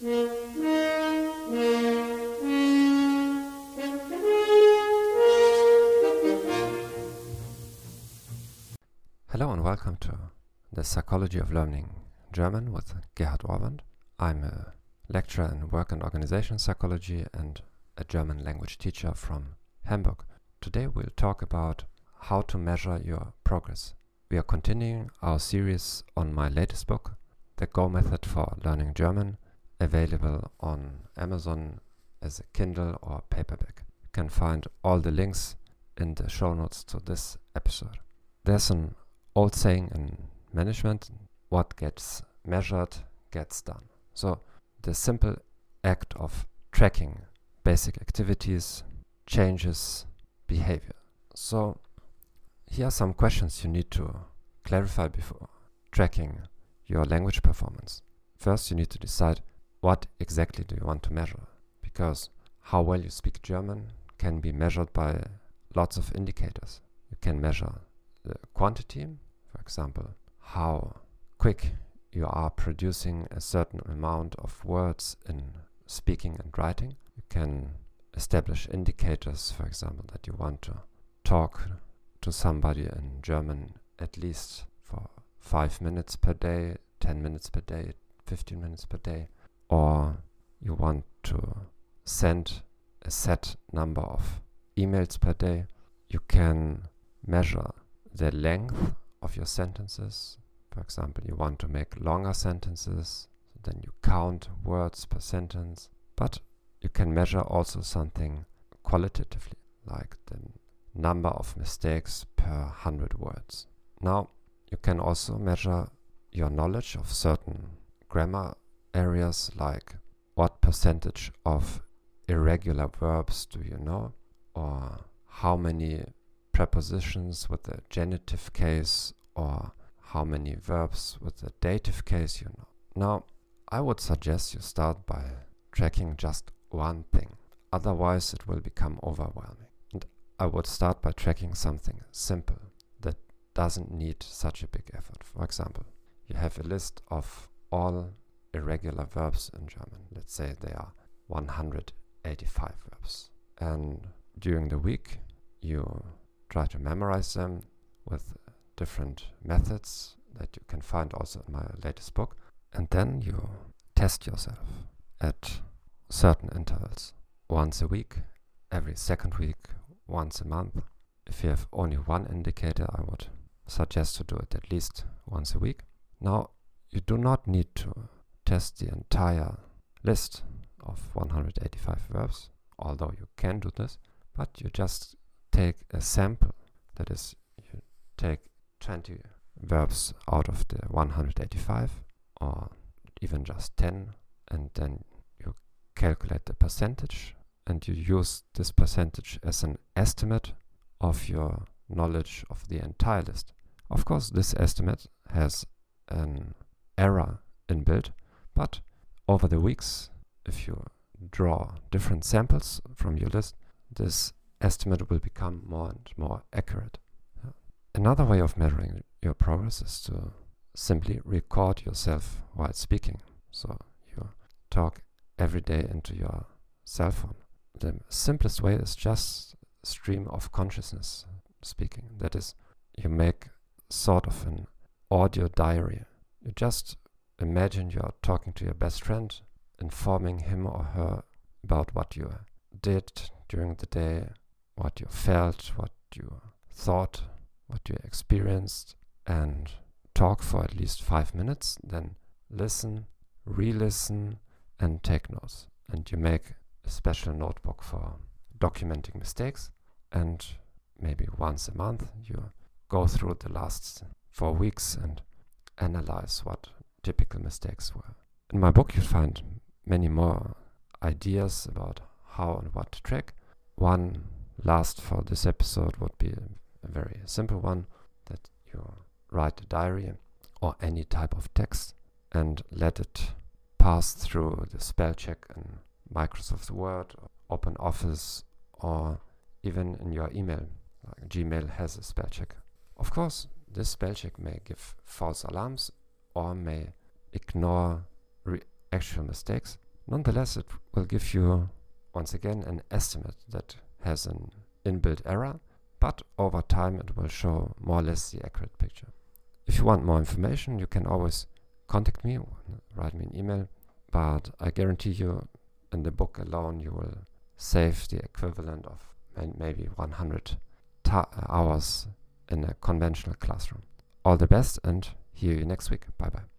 Hello and welcome to the Psychology of Learning German with Gerhard Ohrband. I'm a lecturer in work and organization psychology and a German language teacher from Hamburg. Today we'll talk about how to measure your progress. We are continuing our series on my latest book, The GO Method for Learning German, available on Amazon as a Kindle or paperback. You can find all the links in the show notes to this episode. There's an old saying in management what gets measured gets done. So, the simple act of tracking basic activities changes behavior. So, here are some questions you need to clarify before tracking your language performance. First, you need to decide what exactly do you want to measure because how well you speak German can be measured by lots of indicators. You can measure the quantity, for example, how quick you are producing a certain amount of words in speaking and writing. You can establish indicators, for example, that you want to talk to somebody in German at least for five minutes per day, 10 minutes per day, 15 minutes per day, or you want to send a set number of emails per day, you can measure the length of your sentences. For example, you want to make longer sentences, then you count words per sentence, but you can measure also something qualitatively, like the number of mistakes per 100 words. Now, you can also measure your knowledge of certain grammar areas like what percentage of irregular verbs do you know or how many prepositions with the genitive case or how many verbs with the dative case you know. Now, I would suggest you start by tracking just one thing. Otherwise, it will become overwhelming. And I would start by tracking something simple that doesn't need such a big effort. For example, you have a list of all irregular verbs in German. Let's say they are 185 verbs. And during the week, you try to memorize them with different methods that you can find also in my latest book. And then you test yourself at certain intervals. Once a week, every second week, once a month. If you have only one indicator, I would suggest to do it at least once a week. Now, you do not need to test the entire list of 185 verbs, although you can do this, but you just take a sample. That is, you take 20 verbs out of the 185, or even just 10, and then you calculate the percentage, and you use this percentage as an estimate of your knowledge of the entire list. Of course, this estimate has an error inbuilt, but over the weeks, if you draw different samples from your list, this estimate will become more and more accurate. Another way of measuring your progress is to simply record yourself while speaking. So you talk every day into your cell phone. The simplest way is just stream of consciousness speaking. That is, you make sort of an audio diary. You just Imagine you are talking to your best friend, informing him or her about what you did during the day, what you felt, what you thought, what you experienced, and talk for at least five minutes. Then listen, re listen, and take notes. And you make a special notebook for documenting mistakes. And maybe once a month, you go through the last four weeks and analyze what typical mistakes were. In my book, you'll find many more ideas about how and what to track. One last for this episode would be a very simple one that you write a diary or any type of text and let it pass through the spell check in Microsoft Word, Open Office, or even in your email. Like Gmail has a spell check. Of course, this spell check may give false alarms or may ignore actual mistakes, Nonetheless, it will give you, once again, an estimate that has an inbuilt error, but over time it will show more or less the accurate picture. If you want more information, you can always contact me, write me an email, but I guarantee you in the book alone you will save the equivalent of maybe 100 hours in a conventional classroom. All the best and hear you next week. Bye bye.